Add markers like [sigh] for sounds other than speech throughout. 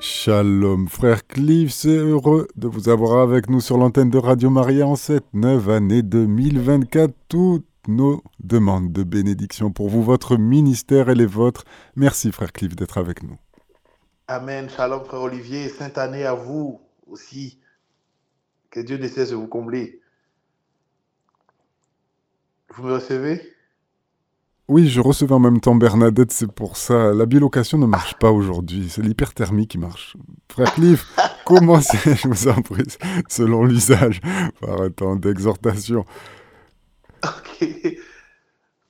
Shalom, frère Cliff, c'est heureux de vous avoir avec nous sur l'antenne de Radio Maria en cette neuve année 2024. Toutes nos demandes de bénédiction pour vous, votre ministère et les vôtres. Merci, frère Cliff, d'être avec nous. Amen. Shalom, frère Olivier. Sainte année à vous aussi. Que Dieu ne cesse de vous combler. Vous me recevez? Oui, je recevais en même temps Bernadette, c'est pour ça. La bilocation ne marche pas aujourd'hui, c'est l'hyperthermie qui marche. Frère Cliff, [laughs] comment c'est, je vous en prie, selon l'usage, par un temps d'exhortation Ok.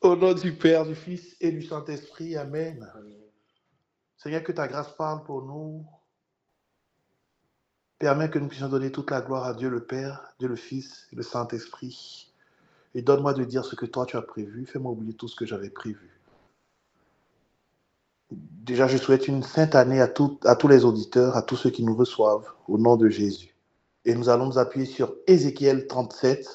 Au nom du Père, du Fils et du Saint-Esprit, Amen. Seigneur, que ta grâce parle pour nous. Permets que nous puissions donner toute la gloire à Dieu le Père, Dieu le Fils et le Saint-Esprit. Et donne-moi de dire ce que toi tu as prévu. Fais-moi oublier tout ce que j'avais prévu. Déjà, je souhaite une sainte année à, tout- à tous les auditeurs, à tous ceux qui nous reçoivent, au nom de Jésus. Et nous allons nous appuyer sur Ézéchiel 37,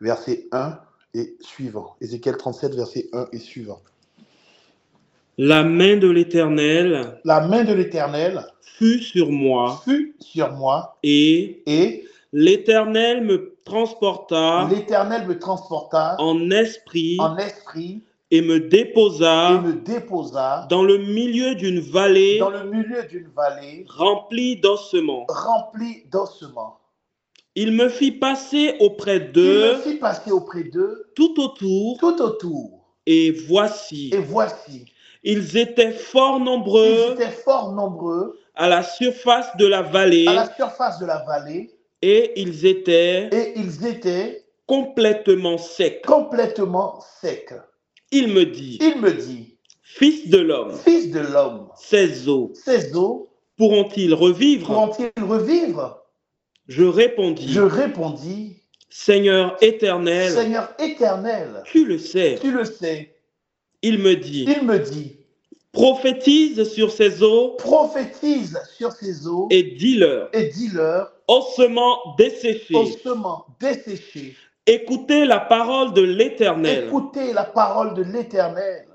verset 1 et suivant. Ézéchiel 37, verset 1 et suivant. La main de l'Éternel La main de l'Éternel fut sur moi, fut sur moi et et l'Éternel me transporta l'Éternel me transporta en esprit en esprit et me et déposa me déposa dans le milieu d'une vallée dans le milieu d'une vallée remplie d'ossements. remplie d'ossements. Il me fit passer auprès Il me d'eux fit passer auprès d'eux tout autour, tout autour. et voici, Et voici, ils étaient fort ils nombreux étaient fort nombreux à la surface de la vallée, à la surface de la vallée et ils étaient et ils étaient complètement secs. complètement secs. Il me dit, Il me dit, Fils de l'homme, Fils de l'homme, ces eaux ces eaux pourront-ils revivre? pourront-ils revivre? Je répondis, Je répondis, Seigneur éternel, Seigneur éternel, tu le sais. tu le sais. Il me dit, Il me dit, prophétise sur ces eaux prophétise sur ces eaux et dis-leur, et dis-leur, ossements desséchés, ossements desséchés, écoutez la parole de l'Éternel. écoutez la parole de l'Éternel.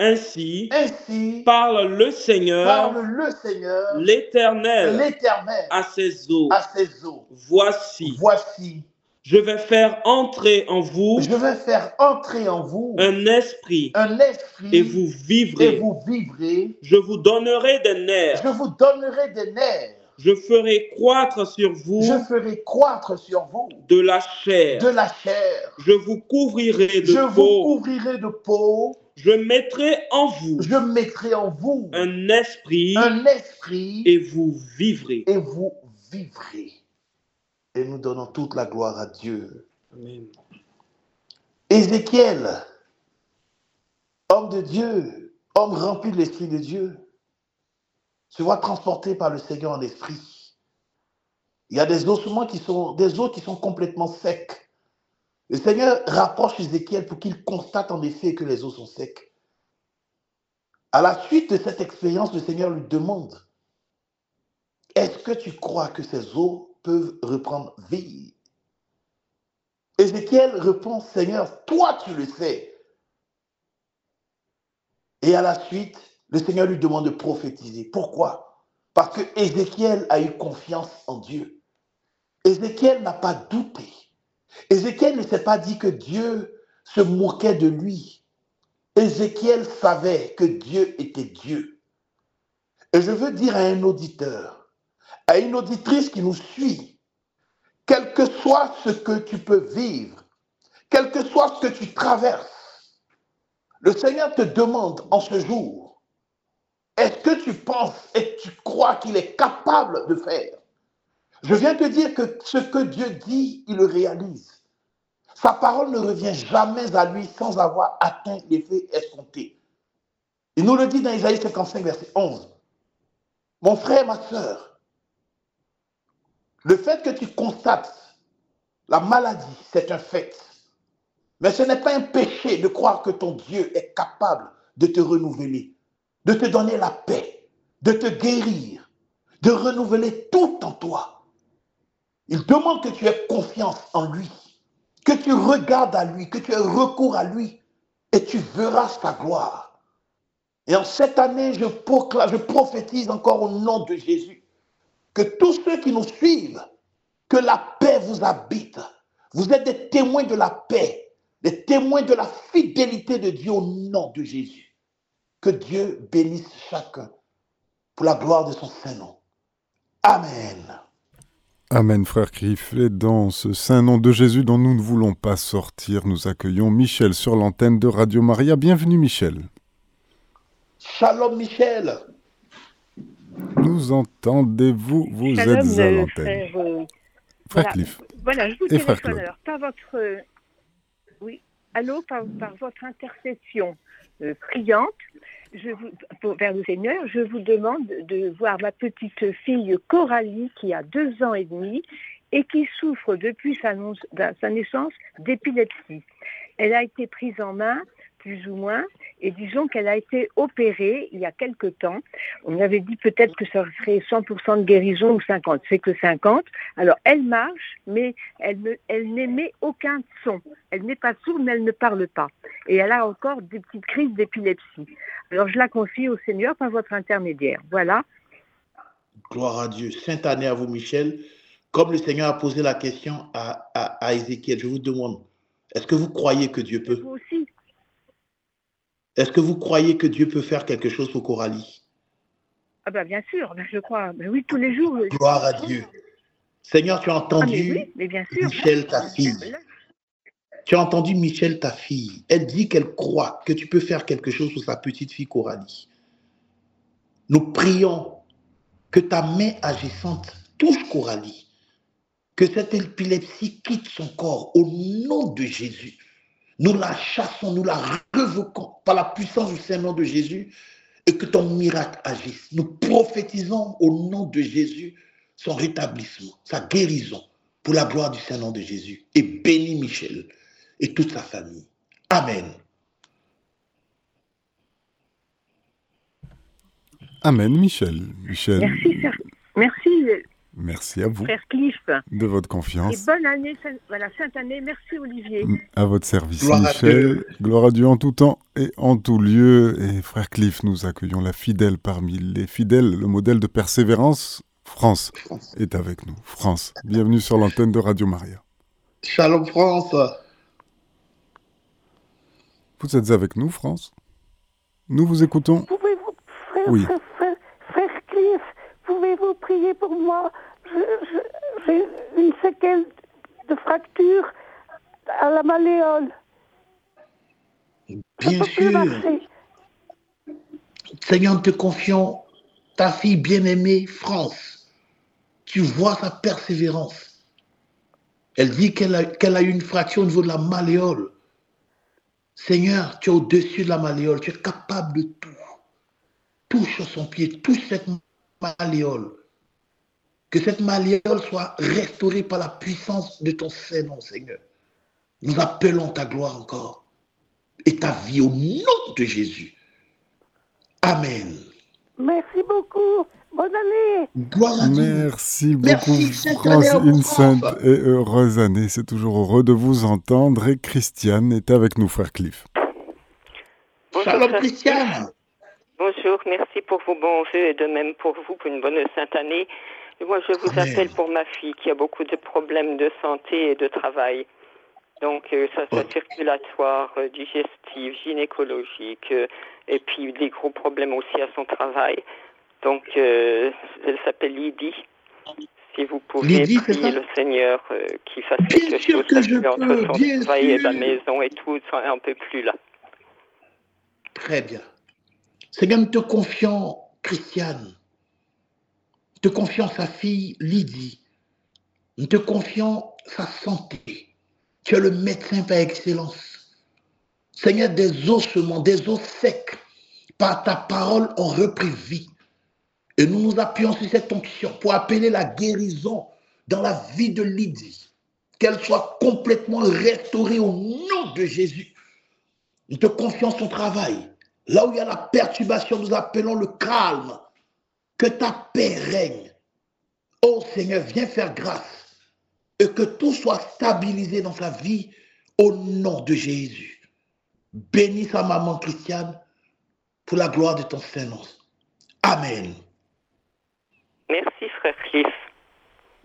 Ainsi Ainsi parle le Seigneur, parle le Seigneur, l'Éternel, l'Éternel, à ces eaux. à ces eaux. Voici, Voici, je vais faire entrer en vous je vais faire entrer en vous un esprit un esprit et vous et vivrez. vous vivrez. Je vous donnerai des nerfs. Je vous donnerai des nerfs. Je ferai croître sur vous Je ferai croître sur vous de la chair. de la chair. Je vous couvrirai de Je vous peau. couvrirai de peau. Je mettrai en vous Je mettrai en vous un esprit un esprit et vous vivrez. et vous vivrez. Et nous donnons toute la gloire à Dieu. Amen. Ézéchiel, homme de Dieu, homme rempli de l'Esprit de Dieu, se voit transporté par le Seigneur en esprit. Il y a des ossements qui sont, des os qui sont complètement secs. Le Seigneur rapproche Ézéchiel pour qu'il constate en effet que les os sont secs. À la suite de cette expérience, le Seigneur lui demande Est-ce que tu crois que ces os peuvent reprendre vie? Ézéchiel répond Seigneur, toi tu le sais. Et à la suite, le Seigneur lui demande de prophétiser. Pourquoi? Parce que Ézéchiel a eu confiance en Dieu. Ézéchiel n'a pas douté. Ézéchiel ne s'est pas dit que Dieu se moquait de lui. Ézéchiel savait que Dieu était Dieu. Et je veux dire à un auditeur, à une auditrice qui nous suit, quel que soit ce que tu peux vivre, quel que soit ce que tu traverses, le Seigneur te demande en ce jour, est-ce que tu penses et tu crois qu'il est capable de faire? Je viens te dire que ce que Dieu dit, il le réalise. Sa parole ne revient jamais à lui sans avoir atteint l'effet escompté. Il nous le dit dans Isaïe 55, verset 11. Mon frère, ma soeur, le fait que tu constates la maladie, c'est un fait. Mais ce n'est pas un péché de croire que ton Dieu est capable de te renouveler, de te donner la paix, de te guérir, de renouveler tout en toi. Il demande que tu aies confiance en lui, que tu regardes à lui, que tu aies recours à lui, et tu verras sa gloire. Et en cette année, je, proclame, je prophétise encore au nom de Jésus que tous ceux qui nous suivent, que la paix vous habite. Vous êtes des témoins de la paix, des témoins de la fidélité de Dieu au nom de Jésus. Que Dieu bénisse chacun pour la gloire de son saint nom. Amen. Amen, frère Griff. Et dans ce saint nom de Jésus dont nous ne voulons pas sortir, nous accueillons Michel sur l'antenne de Radio Maria. Bienvenue, Michel. Shalom, Michel. Nous entendez-vous Vous êtes à euh, l'antenne. frère, euh, Frère voilà. Cliff. Voilà, je vous Et frère téléphone alors par votre euh, oui, allô, par, par votre intercession euh, priante, je vous, vers le Seigneur, je vous demande de voir ma petite fille Coralie qui a deux ans et demi et qui souffre depuis sa naissance d'épilepsie. Elle a été prise en main plus ou moins, et disons qu'elle a été opérée il y a quelque temps. On avait dit peut-être que ça serait 100% de guérison ou 50, c'est que 50. Alors elle marche, mais elle ne- elle n'émet aucun son. Elle n'est pas sourde, mais elle ne parle pas. Et elle a encore des petites crises d'épilepsie. Alors je la confie au Seigneur par votre intermédiaire. Voilà. Gloire à Dieu. Sainte année à vous, Michel. Comme le Seigneur a posé la question à, à, à Ézéchiel, je vous demande, est-ce que vous croyez que Dieu peut Vous aussi. Est-ce que vous croyez que Dieu peut faire quelque chose pour Coralie? Ah ben bien sûr, ben, je crois. Ben oui, tous les jours. Gloire à Dieu. Seigneur, tu as Ah, mais entendu oui, mais bien sûr. Michel, ta fille. Là, Tu as entendu Michel, ta fille. Elle dit qu'elle croit que tu peux faire quelque chose pour sa petite fille Coralie. Nous prions que ta main agissante touche Coralie. Que cette épilepsie quitte son corps au nom de Jésus. Nous la chassons, nous la révoquons par la puissance du Saint-Nom de Jésus et que ton miracle agisse. Nous prophétisons au nom de Jésus son rétablissement, sa guérison pour la gloire du Saint-Nom de Jésus. Et bénis Michel et toute sa famille. Amen. Amen, Michel. Michel, Merci. Merci, merci à vous frère Cliff. de votre Et confiance. bonne année, sainte- voilà, sainte année. Merci, Olivier. À votre service, Gloire Michel. Gloire à Dieu en tout temps et en tout lieu. Et frère Cliff, nous accueillons la fidèle parmi les fidèles. Le modèle de persévérance, France, est avec nous. France, bienvenue sur l'antenne de Radio Maria. Shalom France. Vous êtes avec nous, France Nous vous écoutons. Pouvez-vous, frère, Oui. frère, frère, frère Cliff, pouvez-vous prier pour moi J'ai une séquelle de fracture à la malléole. Bien sûr. Seigneur, nous te confions ta fille bien-aimée, France. Tu vois sa persévérance. Elle dit qu'elle a, qu'elle a eu une fracture au niveau de la malléole. Seigneur, tu es au-dessus de la malléole. Tu es capable de tout. Touche son pied, touche cette malléole. Que cette malléole soit restaurée par la puissance de ton Saint-Nom, Seigneur. Nous appelons ta gloire encore et ta vie au nom de Jésus. Amen. Merci beaucoup. Bonne année. Gloire à Dieu. Merci beaucoup, Merci, France. année sainte et heureuse année. C'est toujours heureux de vous entendre. Et Christiane est avec nous, frère Cliff. Bonjour, Shalom. Christiane. Bonjour, merci pour vos bons vœux et de même pour vous pour une bonne sainte année. Et moi, je vous Amen. appelle pour ma fille qui a beaucoup de problèmes de santé et de travail. Donc, euh, ça soit Oh. circulatoire, euh, digestif, gynécologique, euh, et puis des gros problèmes aussi à son travail. Donc, elle s'appelle Lydie. Si vous pouvez Lydie, prier le Seigneur qui fasse Bien quelque chose que entre peux, son travail et la maison et tout, ça un peu plus là. Très bien. Seigneur, nous te confions Christiane. Nous te confions sa fille Lydie. Nous te confions sa santé. Tu es le médecin par excellence. Seigneur, des ossements, des os secs, par ta parole ont repris vie. Et nous nous appuyons sur cette onction pour appeler la guérison dans la vie de Lydie. Qu'elle soit complètement restaurée au nom de Jésus. Nous te confions son travail. Là où il y a la perturbation, nous appelons le calme. Que ta paix règne. Oh Seigneur, viens faire grâce. Et que tout soit stabilisé dans sa vie au nom de Jésus. Bénis sa maman Christiane. pour la gloire de ton Saint-Nom. Amen. Merci, frère Cliff.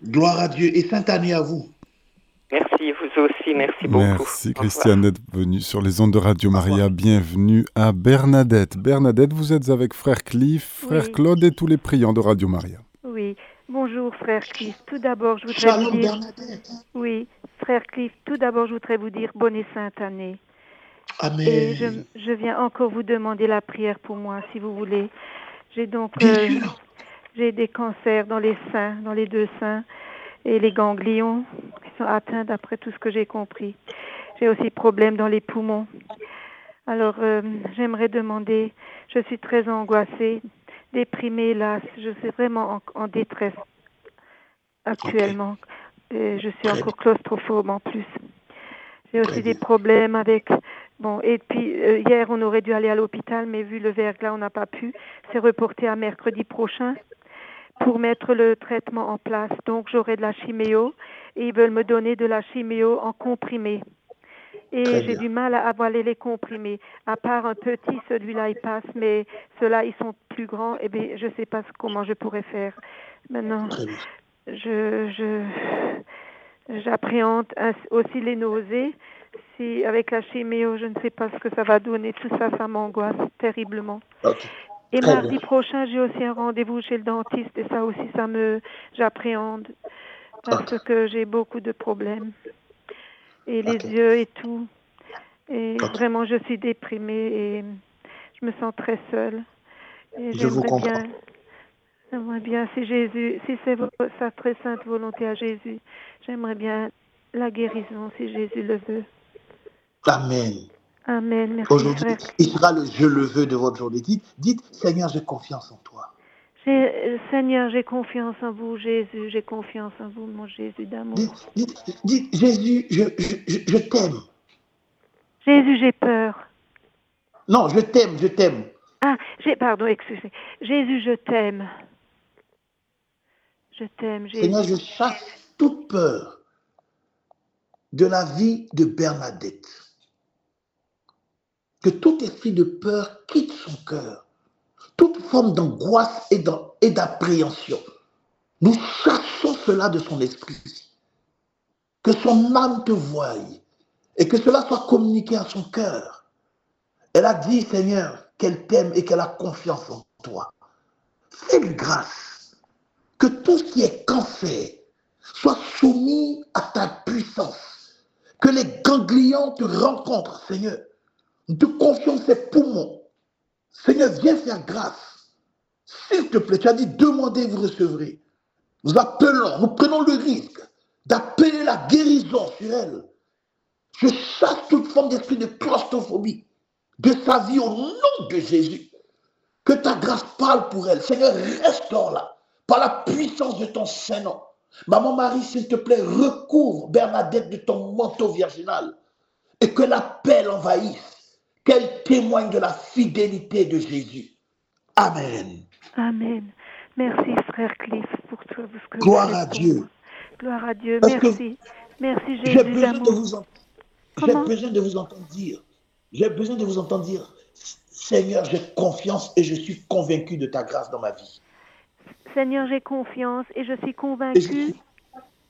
Gloire à Dieu et sainte année à vous. Merci, vous aussi. Merci beaucoup. Merci Christiane d'être venue sur les ondes de Radio Maria. Bienvenue à Bernadette. Bernadette, vous êtes avec frère Cliff, frère Oui. Claude et tous les priants de Radio Maria. Oui. Bonjour, frère Cliff. Tout d'abord, je voudrais Shalom vous dire. Bernadette. Oui, frère Cliff. Tout d'abord, je voudrais vous dire bonne et sainte année. Amen. Et je, je viens encore vous demander la prière pour moi, si vous voulez. J'ai donc Bien euh, sûr. j'ai des cancers dans les seins, dans les deux seins, et les ganglions sont atteints d'après tout ce que j'ai compris. J'ai aussi problème dans les poumons. Alors, euh, j'aimerais demander, je suis très angoissée, déprimée, hélas, je suis vraiment en, en détresse actuellement. Et je suis encore claustrophobe en plus. J'ai aussi des problèmes avec Bon, et puis euh, hier, on aurait dû aller à l'hôpital, mais vu le verglas, on n'a pas pu. C'est reporté à mercredi prochain pour mettre le traitement en place. Donc, j'aurai de la chiméo et ils veulent me donner de la chiméo en comprimé. Et j'ai du mal à avaler les comprimés. À part un petit, celui-là, il passe, mais ceux-là, ils sont plus grands. Eh bien, je ne sais pas comment je pourrais faire. Maintenant, je, j'appréhende aussi les nausées. Si avec la chiméo, je ne sais pas ce que ça va donner, tout ça, ça m'angoisse terriblement. Ok. Et Très mardi bien. prochain, j'ai aussi un rendez-vous chez le dentiste et ça aussi, ça me, j'appréhende parce que j'ai beaucoup de problèmes et les yeux et tout. Et vraiment, je suis déprimée et je me sens très seule. Et Je vous j'aimerais comprends. bien, j'aimerais bien, si Jésus, si c'est sa très sainte volonté à Jésus, j'aimerais bien la guérison si Jésus le veut. Amen. Amen. Aujourd'hui, il sera le je le veux de votre journée. Dites, dites Seigneur, j'ai confiance en toi. Euh, Seigneur, j'ai confiance en vous, Jésus, j'ai confiance en vous, mon Jésus d'amour. Dites, dites, dites, Jésus, je, je, je, je t'aime. Jésus, j'ai peur. Non, je t'aime, je t'aime. Ah, j'ai, pardon, excusez. Jésus, je t'aime. Je t'aime, Jésus. Seigneur, je chasse toute peur de la vie de Bernadette. Que tout esprit de peur quitte son cœur. Toute forme d'angoisse et d'appréhension. Nous chassons cela de son esprit. Que son âme te voie et que cela soit communiqué à son cœur. Elle a dit, Seigneur, qu'elle t'aime et qu'elle a confiance en toi. Fais-lui grâce que tout ce qui est cancer soit soumis à ta puissance. Que les ganglions te rencontrent, Seigneur. Te confions ces poumons. Seigneur, viens faire grâce. S'il te plaît, tu as dit, demandez, vous recevrez. Nous appelons, nous prenons le risque d'appeler la guérison sur elle. Je chasse toute forme d'esprit de claustrophobie de sa vie au nom de Jésus. Que ta grâce parle pour elle. Seigneur, restaure-la par la puissance de ton Saint-Nom. Maman Marie, s'il te plaît, recouvre Bernadette de ton manteau virginal et que la paix l'envahisse, qu'elle témoigne de la fidélité de Jésus. Amen. Amen. Merci, frère Cliff, pour tout ce que Gloire vous à Dieu. Gloire à Dieu. Parce Merci. Merci, J'ai Jésus besoin de vous en- j'ai besoin de vous entendre dire. J'ai besoin de vous entendre dire, Seigneur, j'ai confiance et je suis convaincu de ta grâce dans ma vie. Seigneur, j'ai confiance et je suis suis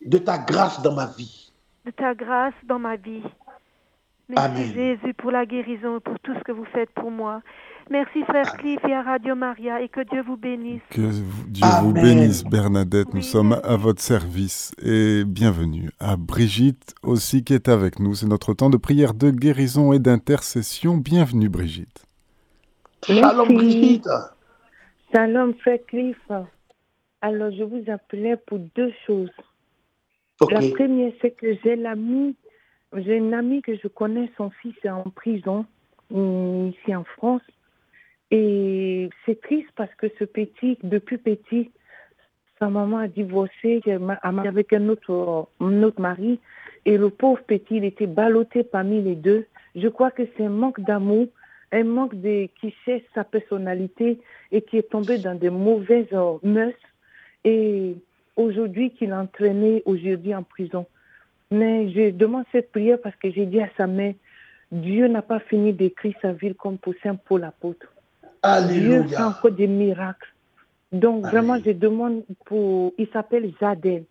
de ta grâce dans ma vie. de ta grâce dans ma vie. Merci Amen. Jésus pour la guérison et pour tout ce que vous faites pour moi. Merci frère Cliff et à Radio Maria et que Dieu vous bénisse. Que Dieu vous bénisse, Bernadette. Nous sommes à votre service et bienvenue à Brigitte aussi qui est avec nous. C'est notre temps de prière de guérison et d'intercession. Bienvenue, Brigitte. Shalom Merci. Brigitte. Shalom, frère Cliff. Alors, je vous appelais pour deux choses. La première, c'est que j'ai l'ami, j'ai une amie que je connais, son fils est en prison, hum, ici en France. Et c'est triste parce que ce petit, depuis petit, sa maman a divorcé avec un autre, un autre mari. Et le pauvre petit, il était ballotté parmi les deux. Je crois que c'est un manque d'amour, un manque de, qui sait sa personnalité et qui est tombé dans de mauvaises euh, mœurs. Et aujourd'hui, qu'il est entraîné aujourd'hui en prison. Mais je demande cette prière parce que j'ai dit à sa mère, Dieu n'a pas fini d'écrire sa ville comme pour Saint Paul l'apôtre. fait Alléluia. encore des miracles. Donc, vraiment, je demande pour. Il s'appelle Jadel.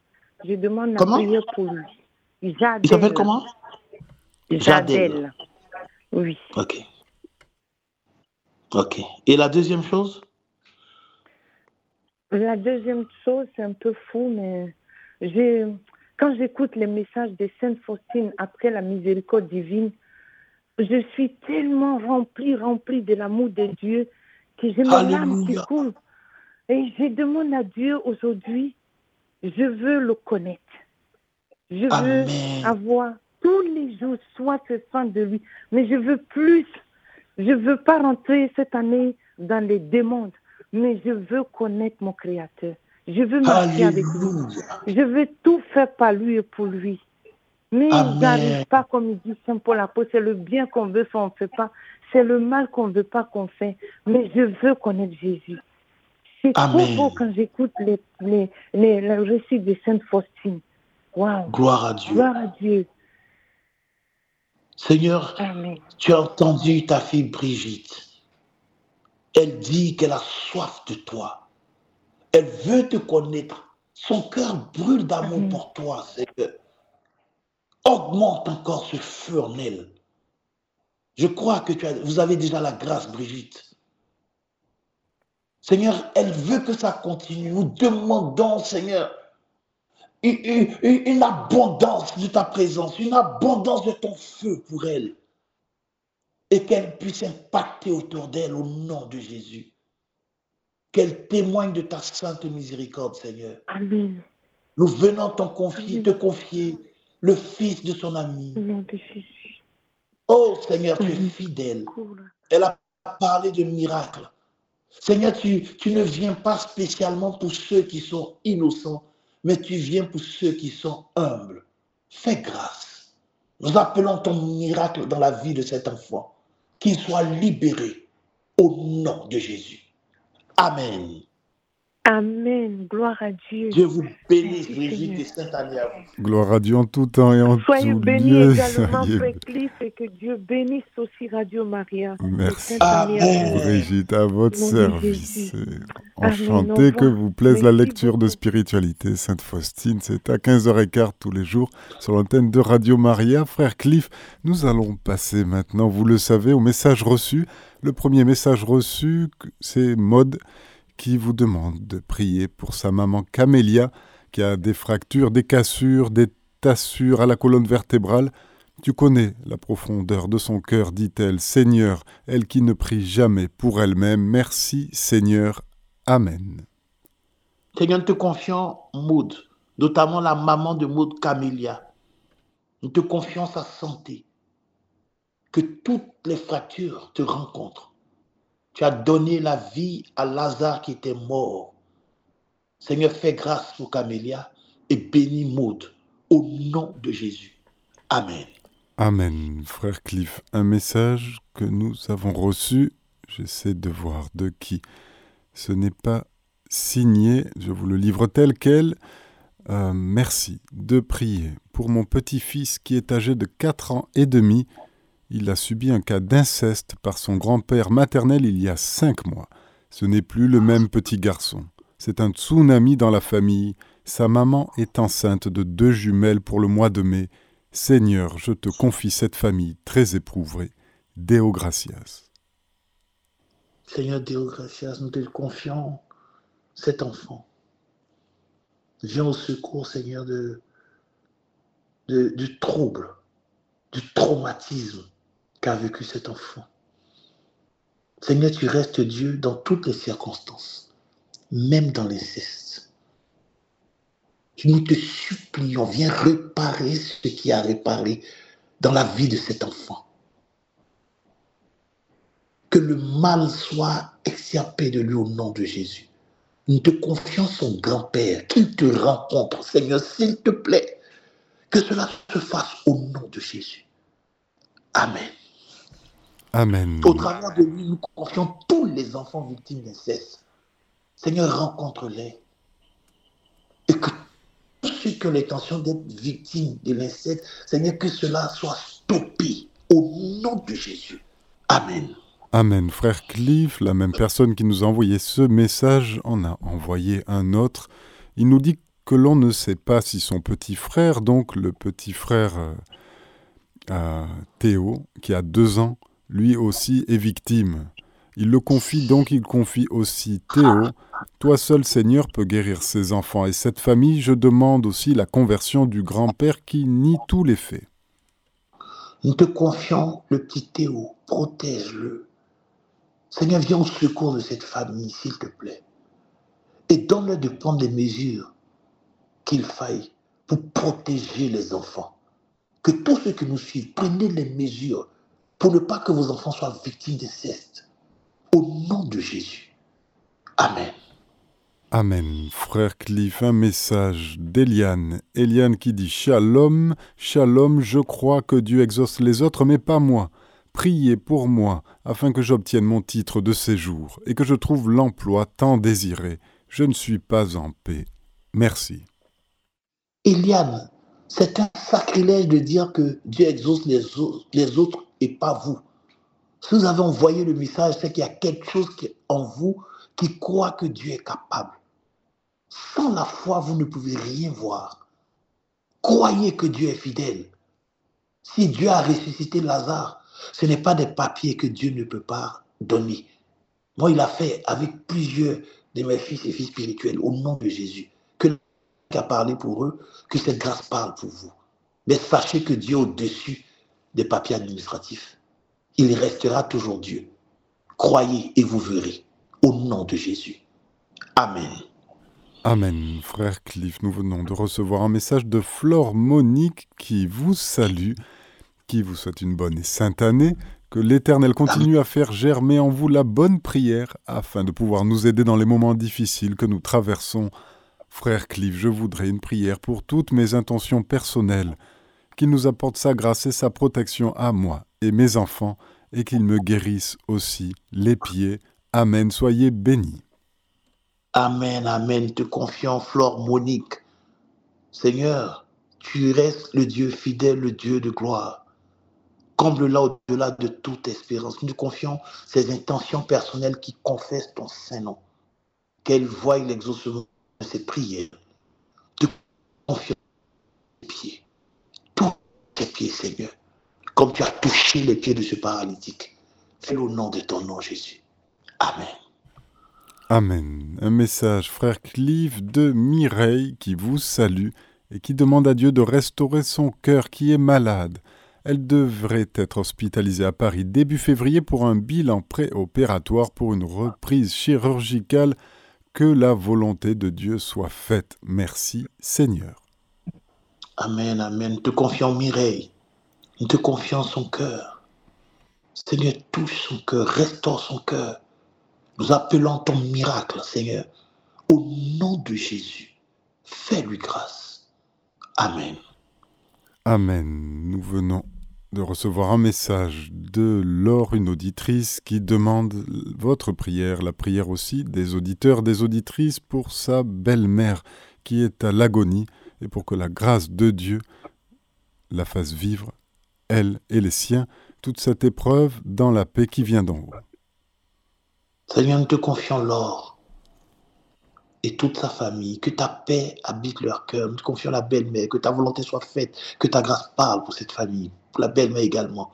Je demande la Comment? prière pour lui. Jadel. Il s'appelle comment? Jadel. Jadel. Oui. Ok. Ok. Et la deuxième chose? La deuxième chose, c'est un peu fou, mais j'ai, quand j'écoute les messages de Sainte Faustine après la miséricorde divine, je suis tellement remplie, remplie de l'amour de Dieu que j'ai mes larmes qui coulent. Et je demande à Dieu aujourd'hui, je veux le connaître. Je veux avoir tous les jours soif et faim de lui. Mais je veux plus. Je veux pas rentrer cette année dans les demandes, mais je veux connaître mon Créateur. Je veux marcher avec lui. Je veux tout faire par lui et pour lui. Mais Amen. j'arrive pas, comme il dit Saint Paul l'apôtre, c'est le bien qu'on veut faire, on ne fait pas. C'est le mal qu'on ne veut pas qu'on fait. Mais je veux connaître Jésus. C'est trop beau quand j'écoute les, les, les, le récit de Sainte Faustine. Gloire à Dieu. Gloire à Dieu. Seigneur, Amen. tu as entendu ta fille Brigitte. Elle dit qu'elle a soif de toi. Elle veut te connaître. Son cœur brûle d'amour Amen. pour toi, Seigneur. Augmente encore ce feu en elle. Je crois que tu as, vous avez déjà la grâce, Brigitte. Seigneur, elle veut que ça continue. Nous demandons, Seigneur, une, une- une- une abondance de ta présence, une abondance de ton feu pour elle. Et qu'elle puisse impacter autour d'elle au nom de Jésus. Qu'elle témoigne de ta sainte miséricorde, Seigneur. Amen. Nous venons t'en confier, te confier le fils de son ami. Au nom de Jésus. Oh Seigneur, tu es fidèle. Elle a parlé de miracles. Seigneur, tu, tu ne viens pas spécialement pour ceux qui sont innocents, mais tu viens pour ceux qui sont humbles. Fais grâce. Nous appelons ton miracle dans la vie de cet enfant. Qu'il soit libéré au nom de Jésus. Amen. Amen. Gloire à Dieu. Dieu vous bénisse, Brigitte, et sainte année à vous. Gloire à Dieu en tout temps et en Soyez tout bénis lieu. également, Soyez- Frère Cliff, et que Dieu bénisse aussi Radio Maria. Merci. Amen. Brigitte, à votre service. Enchanté que vous plaise la lecture de spiritualité. Sainte Faustine, c'est à 15h15 tous les jours sur l'antenne de Radio Maria. Frère Cliff, nous allons passer maintenant, vous le savez, au message reçu. Le premier message reçu, c'est Maude qui vous demande de prier pour sa maman Camélia qui a des fractures, des cassures, des tassures à la colonne vertébrale. Tu connais la profondeur de son cœur, dit-elle. Seigneur, elle qui ne prie jamais pour elle-même, merci Seigneur. Amen. Seigneur, nous te confions Maud, notamment la maman de Maud Camélia. Nous te confions sa santé. Que toutes les fractures te rencontrent. Tu as donné la vie à Lazare qui était mort. Seigneur, fais grâce pour Camélia et bénis Maud au nom de Jésus. Amen. Amen, frère Cliff. Un message que nous avons reçu, j'essaie de voir de qui. Ce n'est pas signé, je vous le livre tel quel. Euh, merci de prier pour mon petit-fils qui est âgé de 4 ans et demi. Il a subi un cas d'inceste par son grand-père maternel il y a 5 mois. Ce n'est plus le même petit garçon. C'est un tsunami dans la famille. Sa maman est enceinte de deux jumelles pour le mois de mai. Seigneur, je te confie cette famille très éprouvée. Deo gratias. Seigneur Dieu, gracias, nous te confions cet enfant. Viens au secours, Seigneur, du trouble, du traumatisme qu'a vécu cet enfant. Seigneur, tu restes Dieu dans toutes les circonstances, même dans l'inceste. Nous te supplions, viens réparer ce qui a réparé dans la vie de cet enfant que le mal soit extirpé de lui au nom de Jésus. Nous te confions son grand-père, qu'il te rencontre, Seigneur, s'il te plaît, que cela se fasse au nom de Jésus. Amen. Amen. Au travers de lui, nous confions tous les enfants victimes d'inceste. Seigneur, rencontre-les. Et que tous ceux qui ont l'intention d'être victimes de l'inceste, Seigneur, que cela soit stoppé au nom de Jésus. Amen. Amen. Frère Cliff, la même personne qui nous a envoyé ce message, en a envoyé un autre. Il nous dit que l'on ne sait pas si son petit frère, donc le petit frère euh, euh, Théo, qui a deux ans, lui aussi est victime. Il le confie donc, il confie aussi Théo. Toi seul, Seigneur, peux guérir ses enfants et cette famille. Je demande aussi la conversion du grand-père qui nie tous les faits. Nous te confions le petit Théo, protège-le. Seigneur, viens au secours de cette famille, s'il te plaît. Et donne-le de prendre des mesures qu'il faille pour protéger les enfants. Que tous ceux qui nous suivent prennent les mesures pour ne pas que vos enfants soient victimes de ceste. Au nom de Jésus. Amen. Amen. Frère Cliff, un message d'Eliane. Eliane qui dit Shalom, Shalom, je crois que Dieu exauce les autres, mais pas moi. Priez pour moi, afin que j'obtienne mon titre de séjour et que je trouve l'emploi tant désiré. Je ne suis pas en paix. Merci. Eliane, c'est un sacrilège de dire que Dieu exauce les autres et pas vous. Si vous avez envoyé le message, c'est qu'il y a quelque chose en vous qui croit que Dieu est capable. Sans la foi, vous ne pouvez rien voir. Croyez que Dieu est fidèle. Si Dieu a ressuscité Lazare, ce n'est pas des papiers que Dieu ne peut pas donner. Moi, il a fait avec plusieurs de mes fils et filles spirituels au nom de Jésus. Que a parlé pour eux, que cette grâce parle pour vous. Mais sachez que Dieu est au-dessus des papiers administratifs. Il restera toujours Dieu. Croyez et vous verrez. Au nom de Jésus. Amen. Amen. Frère Cliff, nous venons de recevoir un message de Flore Monique qui vous salue, qui vous souhaite une bonne et sainte année, que l'Éternel continue à faire germer en vous la bonne prière afin de pouvoir nous aider dans les moments difficiles que nous traversons Frère Clive, je voudrais une prière pour toutes mes intentions personnelles, qu'il nous apporte sa grâce et sa protection à moi et mes enfants, et qu'il me guérisse aussi les pieds. Amen, soyez bénis. Amen, amen, te confiant, Flore Monique. Seigneur, tu restes le Dieu fidèle, le Dieu de gloire. Comble-la au-delà de toute espérance. Nous te confions ces intentions personnelles qui confessent ton Saint-Nom. Qu'elle voie l'exaucement ces prières de confiance tes pieds, tes pieds, Seigneur, comme tu as touché les pieds de ce paralytique. Fais-le au nom de ton nom, Jésus. Amen. Amen. Un message, frère Clive, de Mireille qui vous salue et qui demande à Dieu de restaurer son cœur qui est malade. Elle devrait être hospitalisée à Paris début février pour un bilan préopératoire pour une reprise chirurgicale que la volonté de Dieu soit faite. Merci Seigneur. Amen, amen. Te confions Mireille. Nous te confions son cœur. Seigneur, touche son cœur, restaure son cœur. Nous appelons ton miracle, Seigneur. Au nom de Jésus, fais-lui grâce. Amen. Amen. Nous venons de recevoir un message de Laure, une auditrice, qui demande votre prière, la prière aussi des auditeurs, des auditrices pour sa belle-mère qui est à l'agonie et pour que la grâce de Dieu la fasse vivre, elle et les siens, toute cette épreuve dans la paix qui vient d'en haut. Seigneur, nous te confions Laure et toute sa famille, que ta paix habite leur cœur. Nous te confions la belle-mère, que ta volonté soit faite, que ta grâce parle pour cette famille, pour la belle-mère également.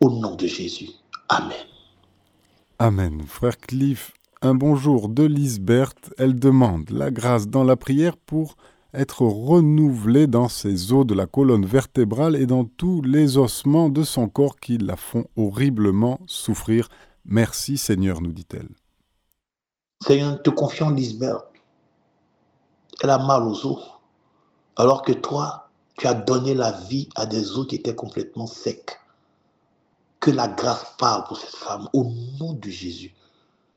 Au nom de Jésus. Amen. Amen. Frère Cliff, un bonjour de Lisbeth. Elle demande la grâce dans la prière pour être renouvelée dans ses os de la colonne vertébrale et dans tous les ossements de son corps qui la font horriblement souffrir. Merci Seigneur, nous dit-elle. Seigneur, te confions Lisbeth. Elle a mal aux os. Alors que toi, tu as donné la vie à des os qui étaient complètement secs. Que la grâce parle pour cette femme. Au nom de Jésus,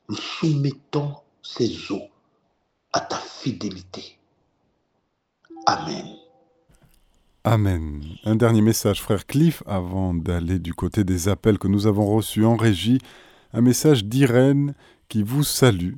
nous soumettons ces os à ta fidélité. Amen. Amen. Un dernier message, frère Cliff, avant d'aller du côté des appels que nous avons reçus en régie. Un message d'Irène qui vous salue,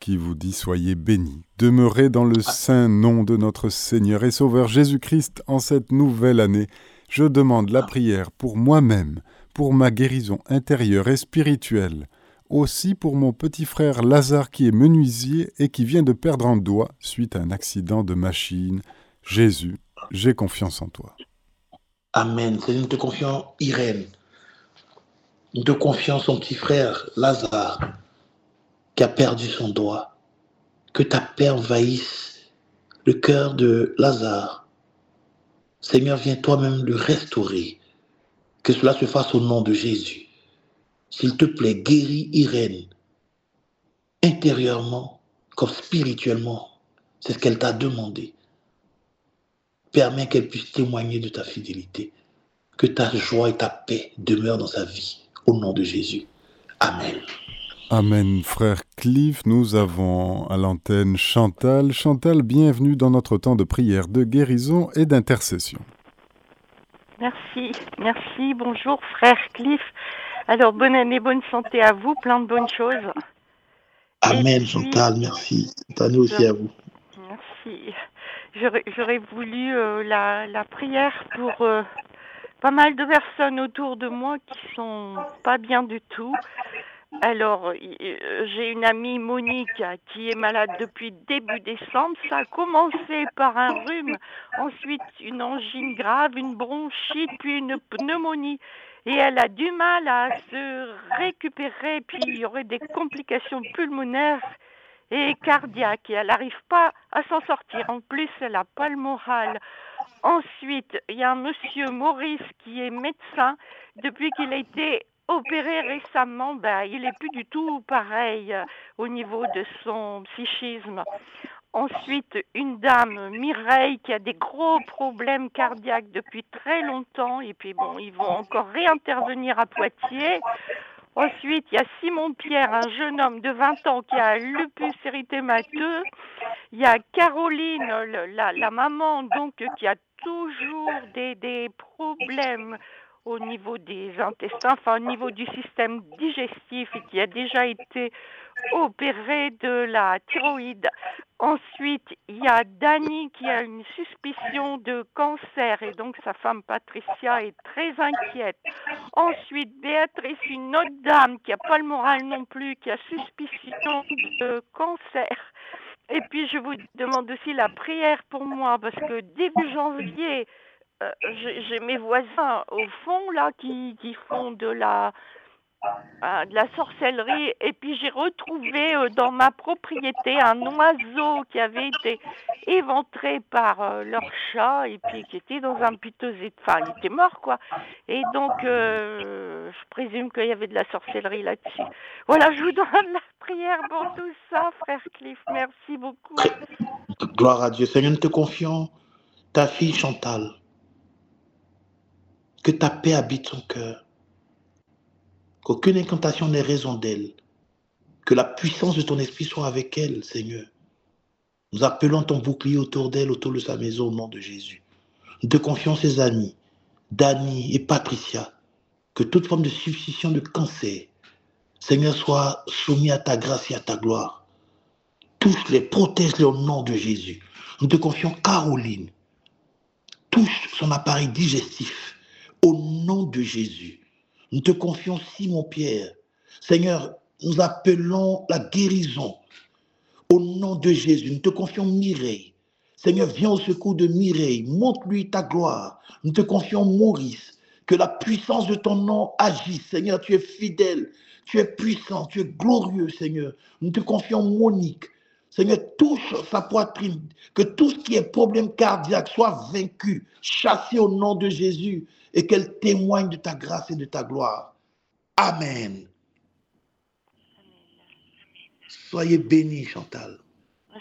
qui vous dit Soyez bénis, demeurez dans le saint nom de notre Seigneur et Sauveur Jésus-Christ en cette nouvelle année. Je demande la prière pour moi-même, pour ma guérison intérieure et spirituelle. Aussi pour mon petit frère Lazare qui est menuisier et qui vient de perdre un doigt suite à un accident de machine. Jésus, j'ai confiance en toi. Amen. Seigneur, nous te confions Irène. Nous te confions son petit frère Lazare qui a perdu son doigt. Que ta paix envahisse le cœur de Lazare. Seigneur, viens toi-même le restaurer. Que cela se fasse au nom de Jésus. S'il te plaît, guéris Irène intérieurement comme spirituellement. C'est ce qu'elle t'a demandé. Permets qu'elle puisse témoigner de ta fidélité. Que ta joie et ta paix demeurent dans sa vie. Au nom de Jésus. Amen. Amen, frère Cliff. Nous avons à l'antenne Chantal. Chantal, bienvenue dans notre temps de prière, de guérison et d'intercession. Merci, merci. Bonjour, frère Cliff. Alors, bonne année, bonne santé à vous, plein de bonnes choses. Amen, Chantal, merci. À nous aussi à vous. Merci. J'aurais voulu euh, la, la, prière pour euh, pas mal de personnes autour de moi qui sont pas bien du tout. Alors, j'ai une amie Monique qui est malade depuis début décembre. Ça a commencé par un rhume, ensuite une angine grave, une bronchite, puis une pneumonie. Et elle a du mal à se récupérer, puis il y aurait des complications pulmonaires et cardiaques. Et elle n'arrive pas à s'en sortir. En plus, elle n'a pas le moral. Ensuite, il y a un monsieur Maurice qui est médecin. Depuis qu'il a été opéré récemment, ben, il n'est plus du tout pareil euh, au niveau de son psychisme. Ensuite, une dame, Mireille, qui a des gros problèmes cardiaques depuis très longtemps. Et puis, bon, ils vont encore réintervenir à Poitiers. Ensuite, il y a Simon Pierre, un jeune homme de 20 ans qui a lupus érythémateux. Il y a Caroline, la, maman, donc, qui a toujours des, des problèmes au niveau des intestins, enfin au niveau du système digestif et qui a déjà été opéré de la thyroïde. Ensuite, il y a Dani qui a une suspicion de cancer et donc sa femme Patricia est très inquiète. Ensuite, Béatrice, une autre dame qui n'a pas le moral non plus, qui a suspicion de cancer. Et puis, je vous demande aussi la prière pour moi parce que début janvier, euh, j'ai mes voisins au fond là qui, qui font de la euh, de la sorcellerie. Et puis j'ai retrouvé euh, dans ma propriété un oiseau qui avait été éventré par leur chat et puis qui était dans un piteux enfin il était mort quoi. Et donc je présume qu'il y avait de la sorcellerie là-dessus. Voilà je vous donne la prière pour tout ça frère Cliff. Merci beaucoup. Gloire à Dieu. Seigneur nous te confions ta fille Chantal. Que ta paix habite son cœur. Qu'aucune incantation n'ait raison d'elle. Que la puissance de ton esprit soit avec elle, Seigneur. Nous appelons ton bouclier autour d'elle, autour de sa maison, au nom de Jésus. Nous te confions ses amis, Dani et Patricia. Que toute forme de substitution de cancer, Seigneur, soit soumis à ta grâce et à ta gloire. Touche-les, protège-les au nom de Jésus. Nous te confions Caroline. Touche son appareil digestif au nom de Jésus. Nous te confions Simon-Pierre. Seigneur, nous appelons la guérison au nom de Jésus. Nous te confions Mireille. Seigneur, viens au secours de Mireille. Montre-lui ta gloire. Nous te confions Maurice. Que la puissance de ton nom agisse. Seigneur, tu es fidèle. Tu es puissant. Tu es glorieux, Seigneur. Nous te confions Monique. Seigneur, touche sa poitrine. Que tout ce qui est problème cardiaque soit vaincu, chassé au nom de Jésus et qu'elle témoigne de ta grâce et de ta gloire. Amen. Soyez bénis, Chantal.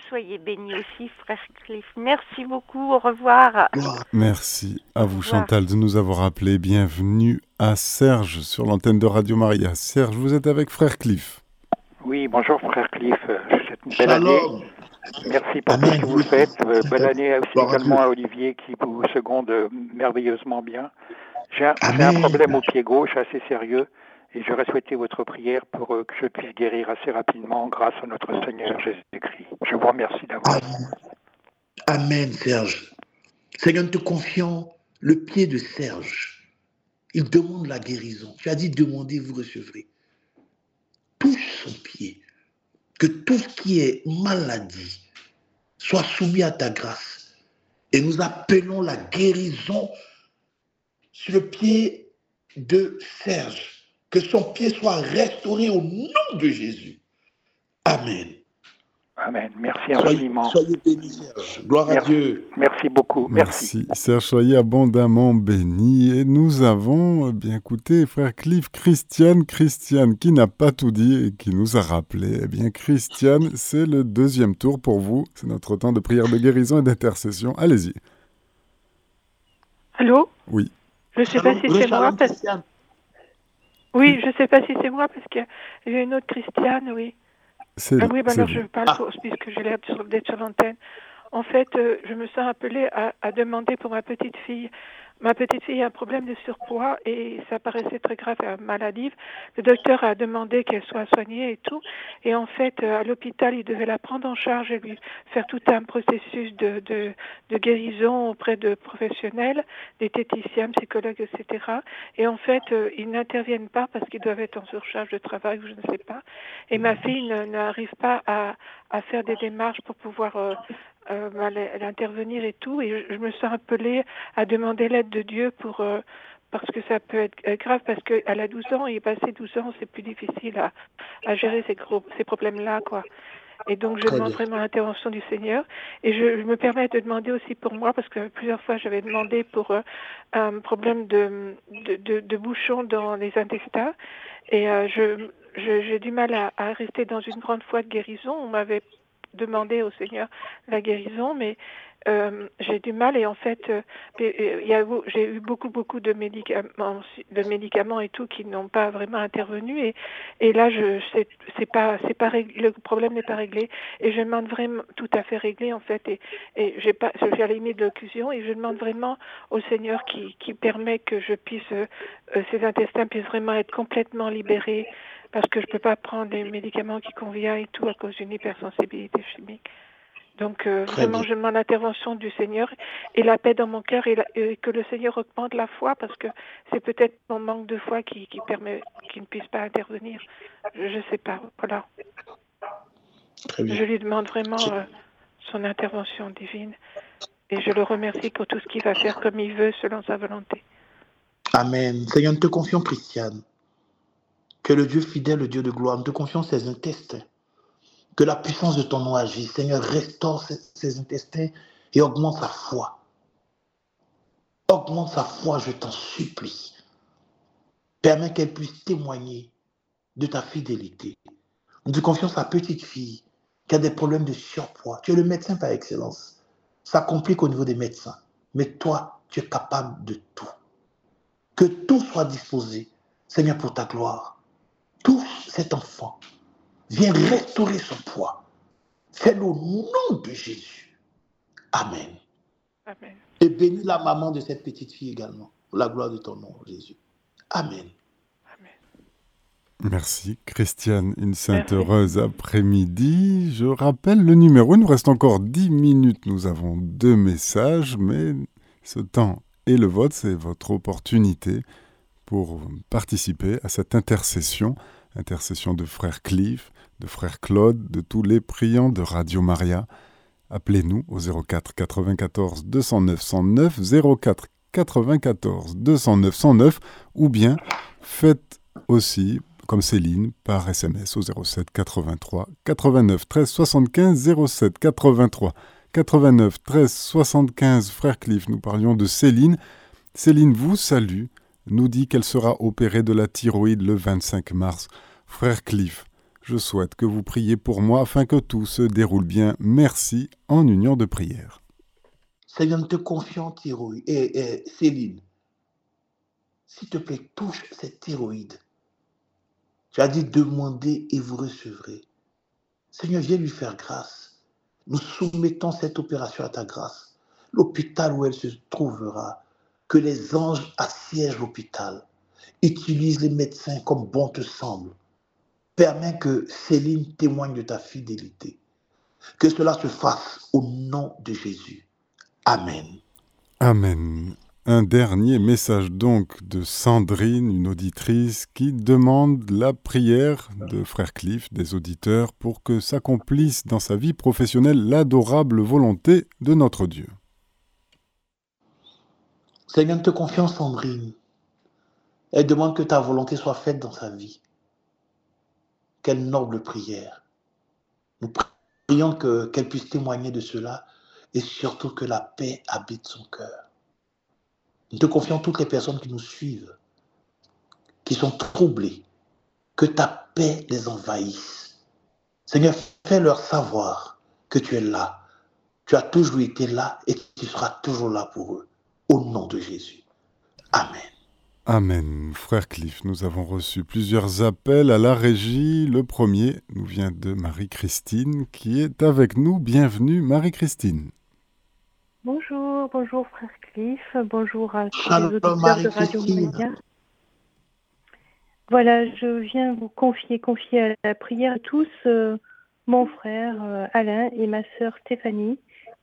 Soyez bénis aussi, frère Cliff. Merci beaucoup. Au revoir. Merci à vous, Chantal, de nous avoir appelés. Bienvenue à Serge sur l'antenne de Radio Maria. Serge, vous êtes avec frère Cliff. Oui, bonjour, frère Cliff. Je belle année. Merci pour tout ce que vous faites. Euh, bonne année aussi également à Olivier qui vous seconde merveilleusement bien. J'ai un, problème au pied gauche assez sérieux et j'aurais souhaité votre prière pour euh, que je puisse guérir assez rapidement grâce à notre Seigneur Jésus-Christ. Je vous remercie d'avoir. Amen, Serge. Seigneur, nous te confions le pied de Serge. Il demande la guérison. Tu as dit demandez, vous recevrez. Touche son pied. Que tout ce qui est maladie soit soumis à ta grâce. Et nous appelons la guérison sur le pied de Serge. Que son pied soit restauré au nom de Jésus. Amen. Amen. Merci infiniment. Soyez, bénis, Serge. Gloire à Dieu. Merci beaucoup. Merci. Merci. Serge, soyez abondamment bénis. Et nous avons, eh bien écoutez, frère Cliff, Christiane, Christiane, qui n'a pas tout dit et qui nous a rappelé. Eh bien, Christiane, c'est le deuxième tour pour vous. C'est notre temps de prière de guérison et d'intercession. Allez-y. Allô? Oui. Je ne sais pas si c'est moi. Parce... Oui, je ne sais pas si c'est moi parce qu'il y a une autre Christiane, oui. Ah oui, ben alors je parle pour, puisque j'ai l'air d'être sur l'antenne. En fait, euh, je me sens appelée à, à, demander pour ma petite fille Ma petite fille a un problème de surpoids et ça paraissait très grave, et maladive. Le docteur a demandé qu'elle soit soignée et tout. Et en fait, euh, à l'hôpital, il devait la prendre en charge et lui faire tout un processus de, de, guérison auprès de professionnels, des téticiens, psychologues, etc. Et en fait, euh, ils n'interviennent pas parce qu'ils doivent être en surcharge de travail ou je ne sais pas. Et ma fille n'arrive pas à, faire des démarches pour pouvoir euh, euh, l'intervenir et tout. Et je, me sens appelée à demander l'aide de Dieu pour euh, parce que ça peut être grave parce qu'elle a 12 ans et passé 12 ans, c'est plus difficile à, à gérer ces, gros, ces problèmes-là, quoi. Et donc, je demande vraiment l'intervention du Seigneur. Et je, je, me permets de demander aussi pour moi, parce que plusieurs fois, j'avais demandé pour euh, un problème de, de, de, de, bouchon dans les intestins. Et euh, je, j'ai du mal à, à, rester dans une grande foi de guérison. On m'avait demander au Seigneur la guérison, mais euh, j'ai du mal et en fait, euh, euh j'ai eu beaucoup beaucoup de médicaments, de médicaments et tout qui n'ont pas vraiment intervenu et, là je c'est pas c'est pas réglé, le problème n'est pas réglé et je demande vraiment tout à fait réglé en fait et, et j'ai pas à la limite de l'occlusion et je demande vraiment au Seigneur qui qui permet que je puisse euh, ces intestins puissent vraiment être complètement libérés parce que je ne peux pas prendre des médicaments qui conviennent et tout à cause d'une hypersensibilité chimique. Donc euh, vraiment, je demande l'intervention du Seigneur et la paix dans mon cœur et, que le Seigneur augmente la foi parce que c'est peut-être mon manque de foi qui, qui permet qu'il ne puisse pas intervenir. Je ne sais pas. Voilà. Je lui demande vraiment euh, son intervention divine et je le remercie pour tout ce qu'il va faire comme il veut selon sa volonté. Amen. Seigneur, nous te confions, Christiane. Que le Dieu fidèle, le Dieu de gloire, nous te confions ses intestins. Que la puissance de ton nom agisse. Seigneur, restaure ses, intestins et augmente sa foi. Augmente sa foi, je t'en supplie. Permets qu'elle puisse témoigner de ta fidélité. Nous te confions sa petite fille qui a des problèmes de surpoids. Tu es le médecin par excellence. Ça complique au niveau des médecins. Mais toi, tu es capable de tout. Que tout soit disposé, Seigneur, pour ta gloire touche cet enfant. Viens restaurer son poids. Fais-le au nom de Jésus. Amen. Amen. Et bénis la maman de cette petite fille également. Pour la gloire de ton nom, Jésus. Amen. Merci Christiane, une sainte heureuse après-midi. Je rappelle le numéro, il nous reste encore 10 minutes, nous avons deux messages, mais ce temps et le vote, c'est votre opportunité pour participer à cette intercession, intercession de frère Clive, de frère Claude, de tous les priants de Radio Maria. Appelez-nous au 04 94 209 109 04 94 209 109 ou bien faites aussi comme Céline par SMS au 07 83 89 13 75 07 83 89 13 75 frère Cliff, nous parlions de Céline. Céline vous salue nous dit qu'elle sera opérée de la thyroïde le 25 mars. Frère Cliff, je souhaite que vous priez pour moi afin que tout se déroule bien. Merci en union de prière. Seigneur, nous te confions thyroïde. Et, Céline, s'il te plaît, touche cette thyroïde. Tu as dit demandez et vous recevrez. Seigneur, viens lui faire grâce. Nous soumettons cette opération à ta grâce. L'hôpital où elle se trouvera, que les anges assiègent l'hôpital. Utilise les médecins comme bon te semble. Permets que Céline témoigne de ta fidélité. Que cela se fasse au nom de Jésus. Amen. Amen. Un dernier message donc de Sandrine, une auditrice, qui demande la prière de Frère Cliff, des auditeurs, pour que s'accomplisse dans sa vie professionnelle l'adorable volonté de notre Dieu. Seigneur, te confiance, Sandrine. Elle demande que ta volonté soit faite dans sa vie. Quelle noble prière. Nous prions qu'elle puisse témoigner de cela et surtout que la paix habite son cœur. Nous te confions toutes les personnes qui nous suivent, qui sont troublées, que ta paix les envahisse. Seigneur, fais-leur savoir que tu es là. Tu as toujours été là et tu seras toujours là pour eux. Au nom de Jésus. Amen. Amen. Frère Cliff, nous avons reçu plusieurs appels à la régie. Le premier nous vient de Marie-Christine qui est avec nous. Bienvenue Marie-Christine. Bonjour, bonjour Frère Cliff, bonjour à tous les auditeurs de Radio Média. Voilà, je viens vous confier, confier à la prière à tous euh, mon frère euh, Alain et ma sœur Stéphanie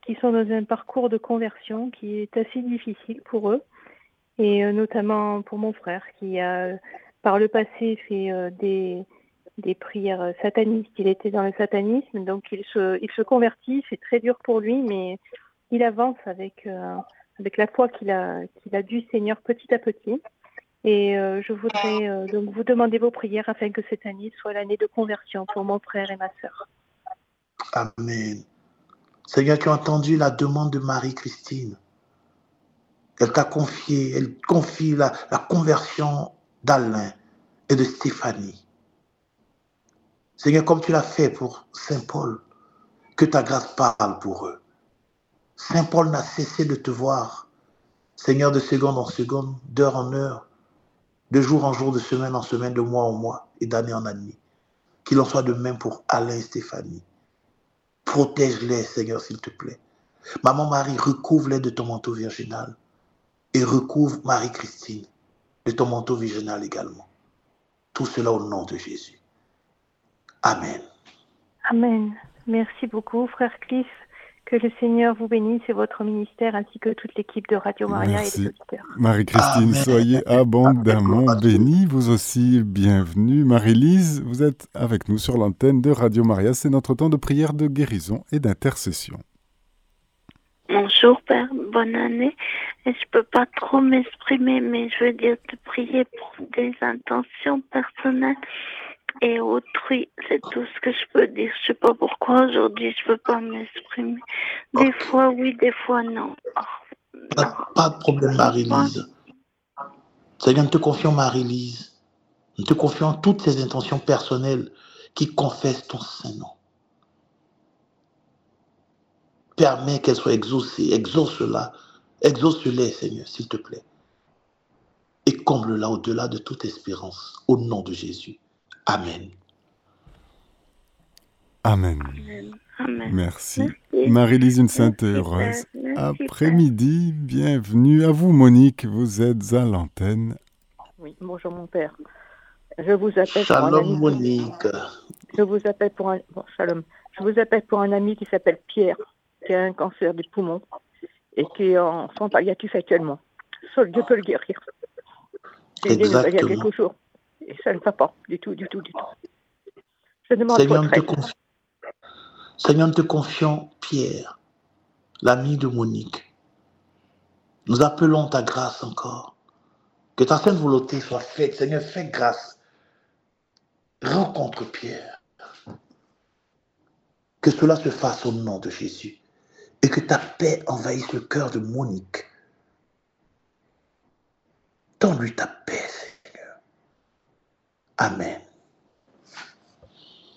qui sont dans un parcours de conversion qui est assez difficile pour eux et euh, notamment pour mon frère qui a par le passé fait euh, des, des prières satanistes. Il était dans le satanisme, donc il se, il se convertit. C'est très dur pour lui, mais il avance avec, euh, avec la foi qu'il a, qu'il a du Seigneur petit à petit. Et je voudrais donc vous demander vos prières afin que cette année soit l'année de conversion pour mon frère et ma sœur. Amen. Seigneur, tu as entendu la demande de Marie-Christine. Elle t'a confié, elle confie la, conversion d'Alain et de Stéphanie. Seigneur, comme tu l'as fait pour Saint Paul, que ta grâce parle pour eux. Saint Paul n'a cessé de te voir, Seigneur, de seconde en seconde, d'heure en heure, de jour en jour, de semaine en semaine, de mois en mois et d'année en année. Qu'il en soit de même pour Alain et Stéphanie. Protège-les, Seigneur, s'il te plaît. Maman Marie, recouvre-les de ton manteau virginal et recouvre Marie-Christine de ton manteau virginal également. Tout cela au nom de Jésus. Amen. Amen. Merci beaucoup, frère Cliff. Que le Seigneur vous bénisse et votre ministère ainsi que toute l'équipe de Radio Maria et les auditeurs. Marie-Christine, soyez abondamment bénie. Vous aussi, bienvenue. Marie-Lise, vous êtes avec nous sur l'antenne de Radio Maria. C'est notre temps de prière de guérison et d'intercession. Bonjour Père, bonne année. Et je peux pas trop m'exprimer, mais je veux dire te prier pour des intentions personnelles et autrui. C'est tout ce que je peux dire. Je sais pas pourquoi aujourd'hui je peux pas m'exprimer. Des fois oui, des fois non. Pas, de problème, Marie-Lise. Seigneur, nous te confions, Marie-Lise. Nous te confions toutes ces intentions personnelles qui confessent ton Saint-Nom. Permets qu'elle soit exaucée. Exauce-la. Exauce-les, Seigneur, s'il te plaît. Et comble-la au-delà de toute espérance. Au nom de Jésus. Amen. Amen. Merci. Marie-Lise, une sainte heureuse. Après-midi, bienvenue à vous, Monique. Vous êtes à l'antenne. Oui, bonjour, mon père. Je vous appelle pour un ami. Monique. Je vous appelle pour un. Bon, shalom. Je vous appelle pour un ami qui s'appelle Pierre qui a un cancer des poumons et qui est en soins palliatifs actuellement. Seul Dieu peut le guérir. il y a quelques jours. Et ça ne va pas du tout, du tout, du tout. Je demande Seigneur, nous te, confions, Seigneur, nous te confions Pierre, l'ami de Monique. Nous appelons ta grâce encore. Que ta sainte volonté soit faite. Seigneur, fais grâce. Rencontre Pierre. Que cela se fasse au nom de Jésus et que ta paix envahisse le cœur de Monique. Donne-lui ta paix. Amen.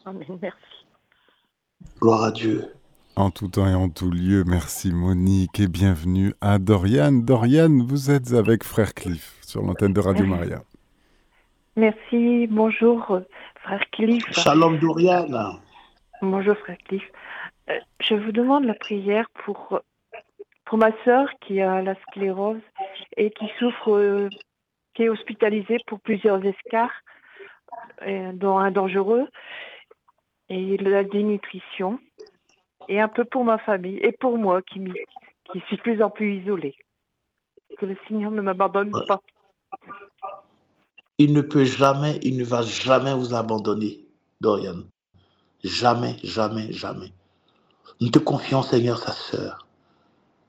Amen, merci. Gloire à Dieu. En tout temps et en tout lieu, merci Monique et bienvenue à Dorian. Dorian, vous êtes avec Frère Cliff sur l'antenne de Radio Maria. Merci, bonjour Frère Cliff. Shalom Dorian. Bonjour Frère Cliff. Euh, je vous demande la prière pour, pour ma sœur qui a la sclérose et qui souffre, euh, qui est hospitalisée pour plusieurs escarres, dont un dangereux, et la dénutrition, et un peu pour ma famille et pour moi qui, qui suis de plus en plus isolée. que le Seigneur ne m'abandonne pas. Il ne peut jamais, il ne va jamais vous abandonner, Dorian. Jamais, jamais, jamais. Nous te confions, Seigneur, sa sœur,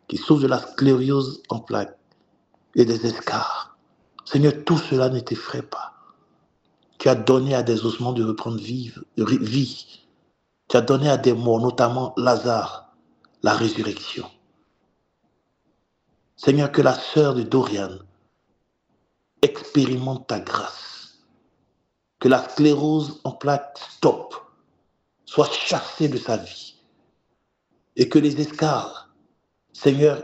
qui souffre de la sclériose en plaques et des escarres. Seigneur, tout cela ne t'effraie pas. Tu as donné à des ossements de reprendre vie. Tu as donné à des morts, notamment Lazare, la résurrection. Seigneur, que la sœur de Dorian expérimente ta grâce. Que la sclérose en plaques stop, soit chassée de sa vie. Et que les escarres, Seigneur,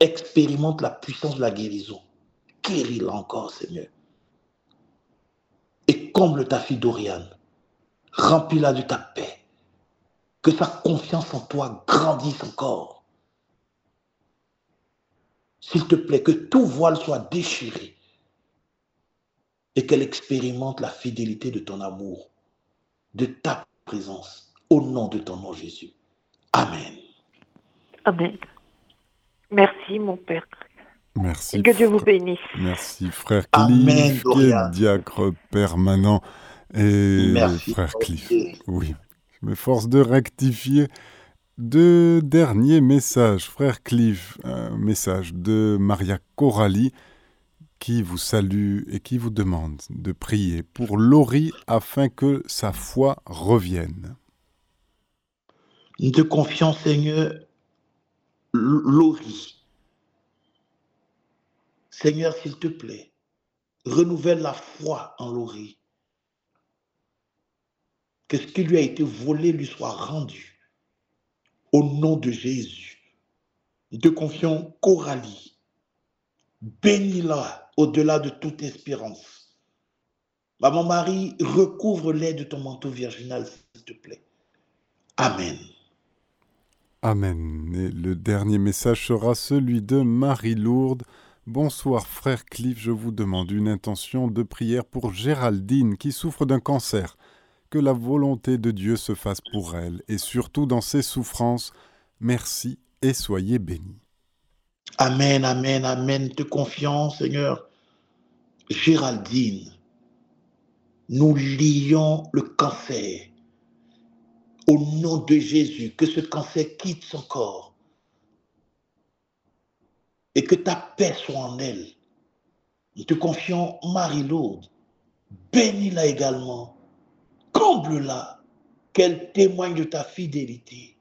expérimentent la puissance de la guérison. Guéris-la encore, Seigneur. Comble ta fille Dorian. Remplis-la de ta paix. Que sa confiance en toi grandisse encore. S'il te plaît, que tout voile soit déchiré et qu'elle expérimente la fidélité de ton amour, de ta présence, au nom de ton nom Jésus. Amen. Amen. Merci, mon Père. Merci. que Dieu vous bénisse. Merci, frère Cliff, qui est diacre permanent. Et frère Cliff, oui. Je m'efforce de rectifier deux derniers messages. Frère Cliff, un message de Maria Coralie qui vous salue et qui vous demande de prier pour Laurie afin que sa foi revienne. Nous te confions, Seigneur, Laurie. Seigneur, s'il te plaît, renouvelle la foi en Laurie. Que ce qui lui a été volé lui soit rendu. Au nom de Jésus. Nous te confions Coralie. Bénis-la au-delà de toute espérance. Maman Marie, recouvre-les de ton manteau virginal, s'il te plaît. Amen. Amen. Et le dernier message sera celui de Marie-Lourde. Bonsoir frère Cliff, je vous demande une intention de prière pour Géraldine qui souffre d'un cancer. Que la volonté de Dieu se fasse pour elle et surtout dans ses souffrances. Merci et soyez bénis. Amen, amen, amen. Te confions, Seigneur. Géraldine, nous lions le cancer. Au nom de Jésus, que ce cancer quitte son corps. Et que ta paix soit en elle. Nous te confions Marie-Lourde. Bénis-la également. Comble-la. Qu'elle témoigne de ta fidélité.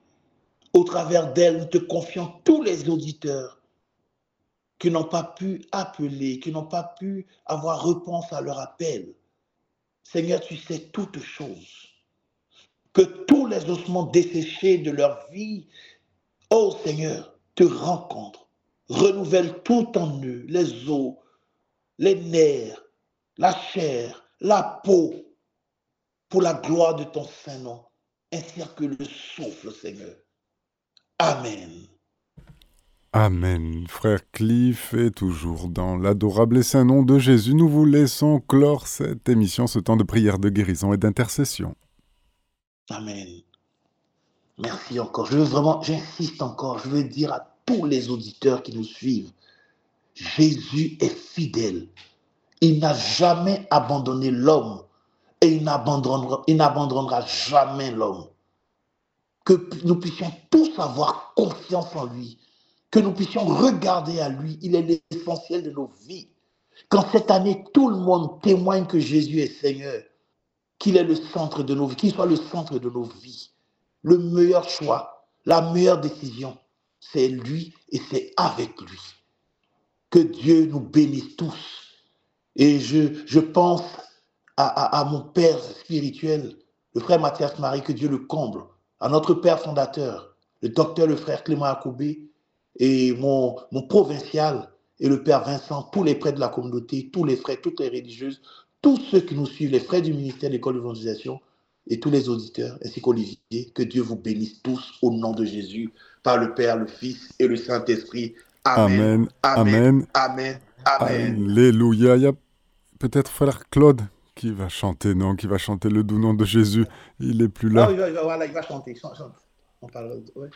Au travers d'elle, nous te confions tous les auditeurs qui n'ont pas pu appeler, qui n'ont pas pu avoir réponse à leur appel. Seigneur, tu sais toutes choses. Que tous les ossements desséchés de leur vie, oh Seigneur, te rencontrent. Renouvelle tout en eux, les os, les nerfs, la chair, la peau, pour la gloire de ton Saint-Nom, ainsi que le souffle, Seigneur. Amen. Amen. Frère Cliff est toujours dans l'adorable et saint nom de Jésus. Nous vous laissons clore cette émission, ce temps de prière, de guérison et d'intercession. Amen. Merci encore. Je veux vraiment, j'insiste encore, je veux dire à tous les auditeurs qui nous suivent, Jésus est fidèle. Il n'a jamais abandonné l'homme et il n'abandonnera, il n'abandonnera jamais l'homme. Que nous puissions tous avoir confiance en lui que nous puissions regarder à lui. Il est l'essentiel de nos vies. Quand cette année, tout le monde témoigne que Jésus est Seigneur, qu'il est le centre de nos vies, qu'il soit le centre de nos vies, le meilleur choix, la meilleure décision, c'est lui et c'est avec lui. Que Dieu nous bénisse tous. Et je, pense à, mon Père spirituel, le frère Mathias Marie, que Dieu le comble, à notre Père fondateur, le docteur, le frère Clément Akoubé, et mon, mon provincial et le Père Vincent, tous les prêtres de la communauté, tous les frères, toutes les religieuses, tous ceux qui nous suivent, les frères du ministère de l'école d'évangélisation et tous les auditeurs, ainsi qu'Olivier, que Dieu vous bénisse tous au nom de Jésus, par le Père, le Fils et le Saint-Esprit. Amen. Amen. Amen. Amen. Alléluia. Il y a peut-être frère Claude qui va chanter, non, qui va chanter le doux nom de Jésus. Il est plus là. Ah, il va, voilà, il va chanter. On parle, ouais.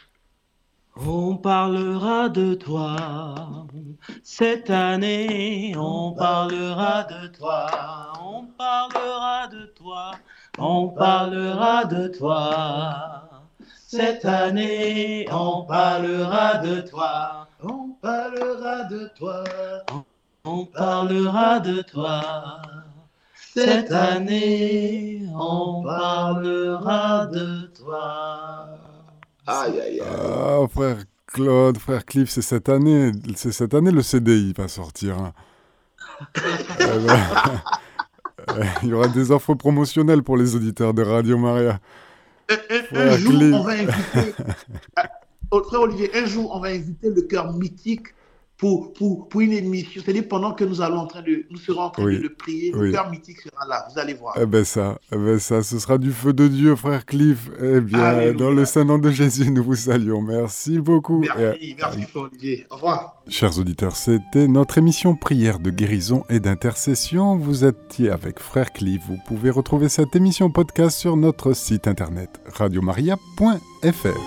On parlera de toi. Cette année, on parlera de toi. On parlera de toi. On parlera de toi. Cette année, on parlera de toi. On parlera de toi. On parlera de toi. Cette année, on parlera de toi. Aïe, aïe, aïe. Ah, frère Claude, frère Cliff, c'est cette année, c'est cette année le CDI va sortir. hein. [laughs] Eh ben, euh, [laughs] Il y aura des offres promotionnelles pour les auditeurs de Radio Maria. Un, un- jour, on va inviter, [laughs] Ah, Olivier, un jour, on va inviter le cœur mythique pour, pour, pour une émission. C'est-à-dire pendant que nous, allons en train de, nous serons en train Oui, de le prier, oui. le cœur mythique sera là. Vous allez voir. Eh ben ça, eh ben ça, ce sera du feu de Dieu, frère Cliff. Eh bien, Alléluia. dans le Saint-Nom de Jésus, nous vous saluons. Merci beaucoup. Et, euh, Merci, merci, frère Olivier. Au revoir. Chers auditeurs, c'était notre émission Prière de guérison et d'intercession. Vous étiez avec Frère Cliff. Vous pouvez retrouver cette émission podcast sur notre site internet radiomaria.fr.